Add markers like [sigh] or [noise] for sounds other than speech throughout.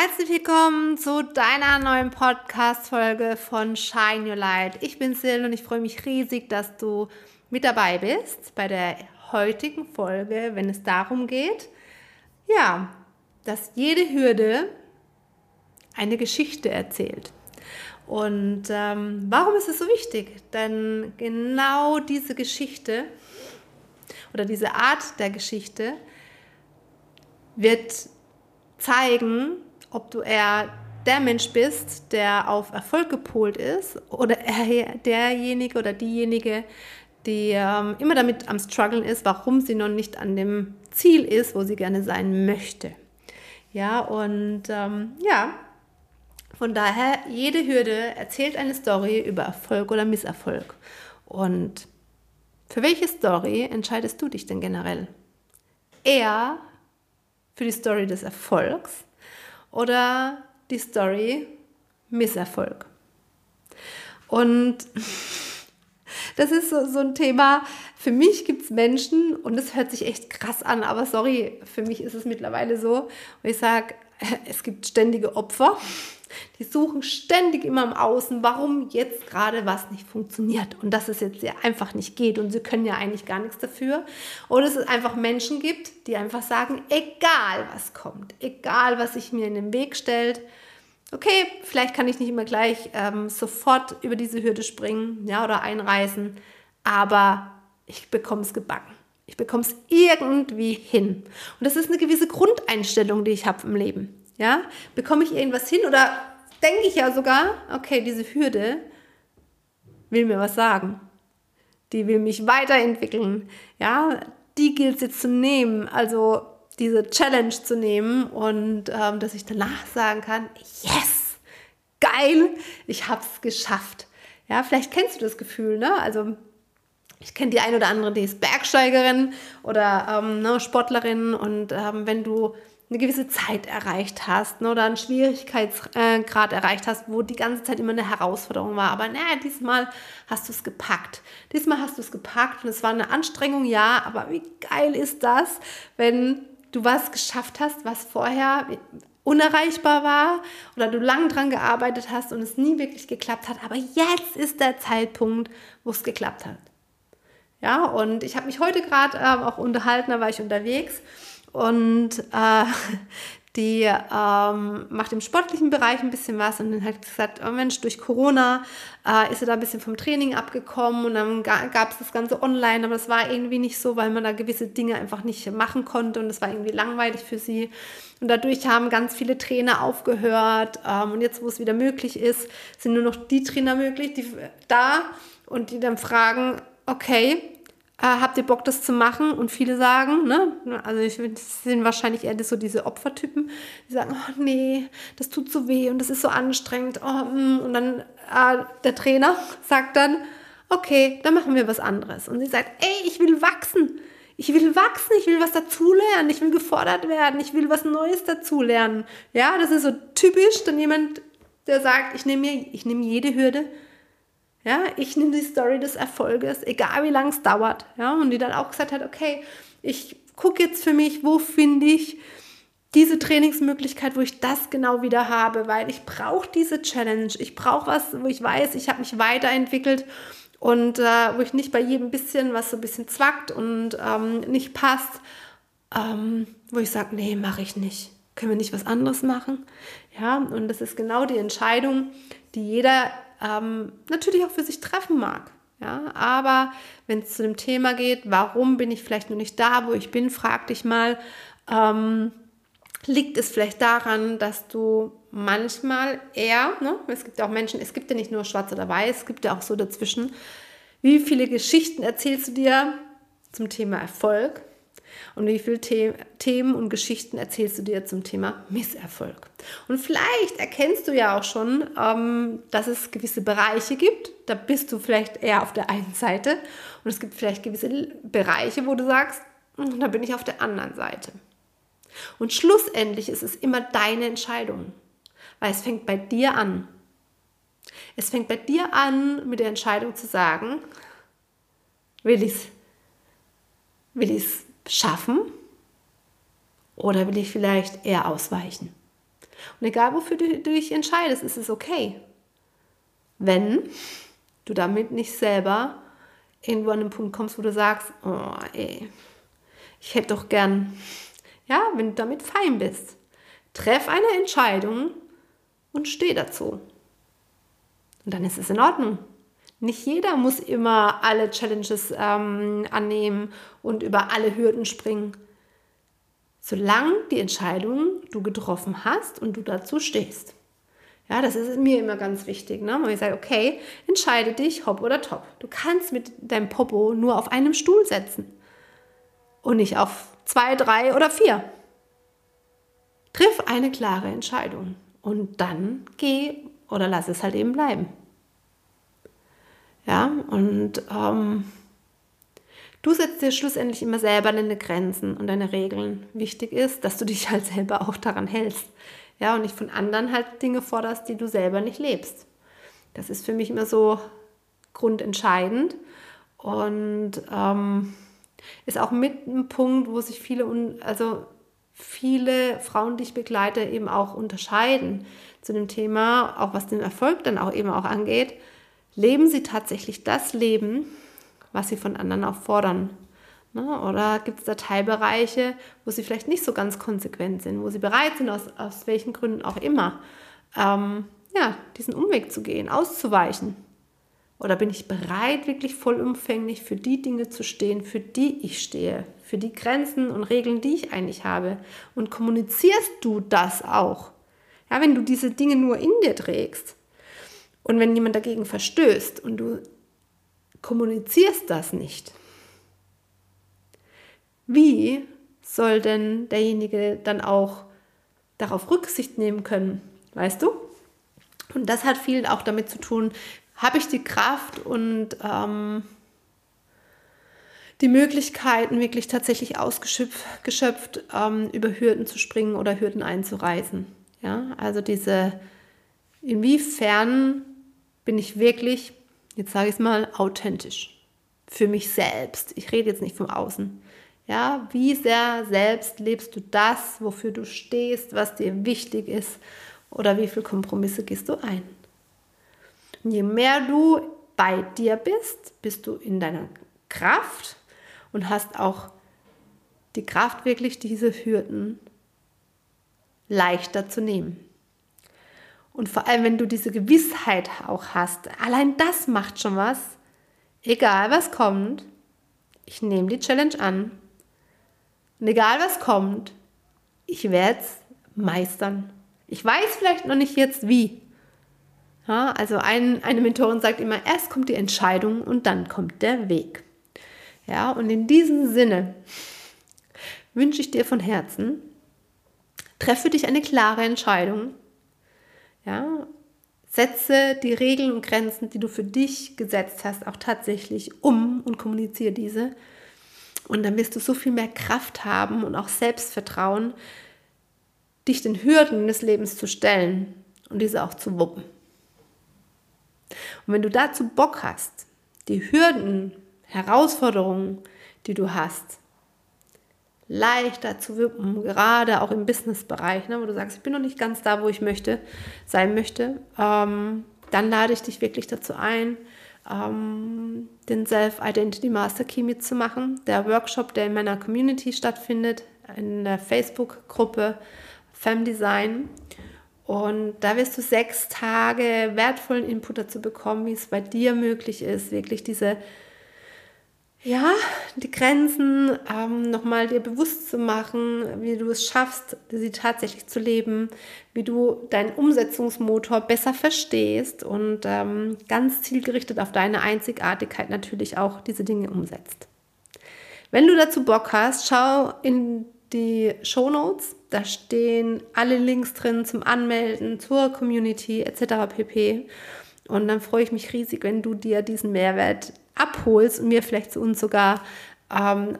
Herzlich willkommen zu deiner neuen Podcast-Folge von Shine Your Light. Ich bin Sil und ich freue mich riesig, dass du mit dabei bist bei der heutigen Folge, wenn es darum geht, ja, dass jede Hürde eine Geschichte erzählt. Und ähm, warum ist es so wichtig? Denn genau diese Geschichte oder diese Art der Geschichte wird zeigen, ob du eher der Mensch bist, der auf Erfolg gepolt ist oder eher derjenige oder diejenige, die ähm, immer damit am struggeln ist, warum sie noch nicht an dem Ziel ist, wo sie gerne sein möchte. Ja, und ähm, ja, von daher, jede Hürde erzählt eine Story über Erfolg oder Misserfolg. Und für welche Story entscheidest du dich denn generell? Eher für die Story des Erfolgs oder die Story Misserfolg. Und das ist so, so ein Thema. Für mich gibt es Menschen, und es hört sich echt krass an, aber sorry, für mich ist es mittlerweile so, wo ich sage, [laughs] es gibt ständige Opfer die suchen ständig immer im Außen, warum jetzt gerade was nicht funktioniert und dass es jetzt ja einfach nicht geht und sie können ja eigentlich gar nichts dafür. Oder es einfach Menschen gibt, die einfach sagen, egal was kommt, egal was sich mir in den Weg stellt, okay, vielleicht kann ich nicht immer gleich ähm, sofort über diese Hürde springen ja, oder einreißen, aber ich bekomme es gebacken. Ich bekomme es irgendwie hin. Und das ist eine gewisse Grundeinstellung, die ich habe im Leben. Ja, bekomme ich irgendwas hin oder denke ich ja sogar, okay, diese Hürde will mir was sagen. Die will mich weiterentwickeln. Ja, die gilt es jetzt zu nehmen. Also diese Challenge zu nehmen und ähm, dass ich danach sagen kann, yes, geil, ich habe es geschafft. Ja, vielleicht kennst du das Gefühl, ne? Also ich kenne die ein oder andere, die ist Bergsteigerin oder ähm, ne, Sportlerin und ähm, wenn du eine gewisse Zeit erreicht hast ne, oder einen Schwierigkeitsgrad erreicht hast, wo die ganze Zeit immer eine Herausforderung war. Aber naja, diesmal hast du es gepackt. Diesmal hast du es gepackt und es war eine Anstrengung, ja, aber wie geil ist das, wenn du was geschafft hast, was vorher unerreichbar war oder du lang dran gearbeitet hast und es nie wirklich geklappt hat, aber jetzt ist der Zeitpunkt, wo es geklappt hat. Ja, und ich habe mich heute gerade äh, auch unterhalten, da war ich unterwegs und äh, die ähm, macht im sportlichen Bereich ein bisschen was und dann hat gesagt, oh Mensch, durch Corona äh, ist sie da ein bisschen vom Training abgekommen und dann gab es das Ganze online, aber das war irgendwie nicht so, weil man da gewisse Dinge einfach nicht machen konnte und es war irgendwie langweilig für sie. Und dadurch haben ganz viele Trainer aufgehört ähm, und jetzt, wo es wieder möglich ist, sind nur noch die Trainer möglich, die da und die dann fragen, okay, äh, habt ihr Bock, das zu machen? Und viele sagen, ne, also ich sind wahrscheinlich eher so diese Opfertypen, die sagen, oh nee, das tut so weh und das ist so anstrengend. Oh, mm. und dann äh, der Trainer [laughs] sagt dann, okay, dann machen wir was anderes. Und sie sagt, ey, ich will wachsen. Ich will wachsen, ich will was dazulernen, ich will gefordert werden, ich will was Neues dazulernen. Ja, das ist so typisch, dann jemand, der sagt, ich nehme mir, ich nehme jede Hürde ja, ich nehme die Story des Erfolges, egal wie lange es dauert. Ja, und die dann auch gesagt hat, okay, ich gucke jetzt für mich, wo finde ich diese Trainingsmöglichkeit, wo ich das genau wieder habe, weil ich brauche diese Challenge. Ich brauche was, wo ich weiß, ich habe mich weiterentwickelt und äh, wo ich nicht bei jedem bisschen, was so ein bisschen zwackt und ähm, nicht passt, ähm, wo ich sage, nee, mache ich nicht. Können wir nicht was anderes machen? Ja, und das ist genau die Entscheidung, die jeder ähm, natürlich auch für sich treffen mag. Ja, aber wenn es zu dem Thema geht, warum bin ich vielleicht noch nicht da, wo ich bin, frag dich mal, ähm, liegt es vielleicht daran, dass du manchmal eher, ne, es gibt ja auch Menschen, es gibt ja nicht nur schwarz oder weiß, es gibt ja auch so dazwischen, wie viele Geschichten erzählst du dir zum Thema Erfolg? Und wie viele The Themen und Geschichten erzählst du dir zum Thema Misserfolg? Und vielleicht erkennst du ja auch schon, ähm, dass es gewisse Bereiche gibt. Da bist du vielleicht eher auf der einen Seite. Und es gibt vielleicht gewisse Bereiche, wo du sagst, hm, da bin ich auf der anderen Seite. Und schlussendlich ist es immer deine Entscheidung. Weil es fängt bei dir an. Es fängt bei dir an, mit der Entscheidung zu sagen, will ich es will ich's schaffen oder will ich vielleicht eher ausweichen? Und egal wofür du, dich entscheidest, ist es okay. Wenn du damit nicht selber irgendwo an den Punkt kommst, wo du sagst, oh ey, ich hätte doch gern, ja, wenn du damit fein bist, treff eine Entscheidung und steh dazu. Und dann ist es in Ordnung. Nicht jeder muss immer alle Challenges ähm, annehmen und über alle Hürden springen. Solange die Entscheidung du getroffen hast und du dazu stehst. Ja, das ist mir immer ganz wichtig, ne? Weil ich sage, okay, entscheide dich, hopp oder top. Du kannst mit deinem Popo nur auf einem Stuhl setzen und nicht auf zwei, drei oder vier. Triff eine klare Entscheidung und dann geh oder lass es halt eben bleiben. Ja, und ähm, du setzt dir schlussendlich immer selber deine Grenzen und deine Regeln. Wichtig ist, dass du dich [laughs] halt selber auch daran hältst. Ja, und nicht von anderen halt Dinge forderst, die du selber nicht lebst. Das ist für mich immer so grundentscheidend und ähm, ist auch mit ein Punkt, wo sich viele, also viele Frauen, die ich begleite, eben auch unterscheiden zu dem Thema, auch was den Erfolg dann auch eben auch angeht leben sie tatsächlich das Leben, was sie von anderen auch fordern? Ne? Oder gibt es da Teilbereiche, wo sie vielleicht nicht so ganz konsequent sind, wo sie bereit sind, aus, aus welchen Gründen auch immer, ähm, ja, diesen Umweg zu gehen, auszuweichen? Oder bin ich bereit, wirklich vollumfänglich für die Dinge zu stehen, für die ich stehe, für die Grenzen und Regeln, die ich eigentlich habe? Und kommunizierst du das auch? Ja, wenn du diese Dinge nur in dir trägst, und wenn jemand dagegen verstößt und du kommunizierst das nicht, wie soll denn derjenige dann auch darauf Rücksicht nehmen können? Weißt du? Und das hat viel auch damit zu tun, habe ich die Kraft und ähm, die Möglichkeiten, wirklich tatsächlich ausgeschöpft ähm, über Hürden zu springen oder Hürden einzureißen. Ja, also diese, inwiefern bin ich wirklich, jetzt sage ich es mal, authentisch. Für mich selbst. Ich rede jetzt nicht vom Außen. Ja, wie sehr selbst lebst du das, wofür du stehst, was dir wichtig ist oder wie viele Kompromisse gehst du ein? Und je mehr du bei dir bist, bist du in deiner Kraft und hast auch die Kraft, wirklich diese Hürden leichter zu nehmen. Und vor allem, wenn du diese Gewissheit auch hast, allein das macht schon was. Egal was kommt, ich nehme die Challenge an. Und egal was kommt, ich werde es meistern. Ich weiß vielleicht noch nicht jetzt wie. Ja, also ein, eine Mentorin sagt immer, erst kommt die Entscheidung und dann kommt der Weg. Ja, und in diesem Sinne wünsche ich dir von Herzen, treffe dich eine klare Entscheidung ja, setze die Regeln und Grenzen, die du für dich gesetzt hast, auch tatsächlich um und kommuniziere diese. Und dann wirst du so viel mehr Kraft haben und auch Selbstvertrauen, dich den Hürden des Lebens zu stellen und diese auch zu wuppen. Und wenn du dazu Bock hast, die Hürden, Herausforderungen, die du hast, leichter zu wirken, gerade auch im Business-Bereich, ne, wo du sagst, ich bin noch nicht ganz da, wo ich möchte, sein möchte, ähm, dann lade ich dich wirklich dazu ein, ähm, den Self-Identity Master Key mitzumachen. Der Workshop, der in meiner Community stattfindet, in der Facebook-Gruppe Femdesign. Und da wirst du sechs Tage wertvollen Input dazu bekommen, wie es bei dir möglich ist, wirklich diese ja, die Grenzen ähm, nochmal dir bewusst zu machen, wie du es schaffst, sie tatsächlich zu leben, wie du deinen Umsetzungsmotor besser verstehst und ähm, ganz zielgerichtet auf deine Einzigartigkeit natürlich auch diese Dinge umsetzt. Wenn du dazu Bock hast, schau in die Show Notes. Da stehen alle Links drin zum Anmelden, zur Community etc. pp. Und dann freue ich mich riesig, wenn du dir diesen Mehrwert abholst und wir vielleicht zu uns sogar ähm,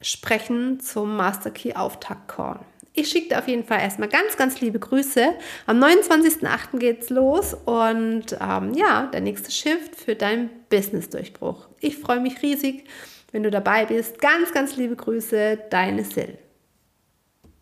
sprechen zum Master Key Auftakt Call. Ich schicke dir auf jeden Fall erstmal ganz, ganz liebe Grüße. Am 29.08. geht's los und ähm, ja, der nächste Shift für deinen Business-Durchbruch. Ich freue mich riesig, wenn du dabei bist. Ganz, ganz liebe Grüße, deine Sil.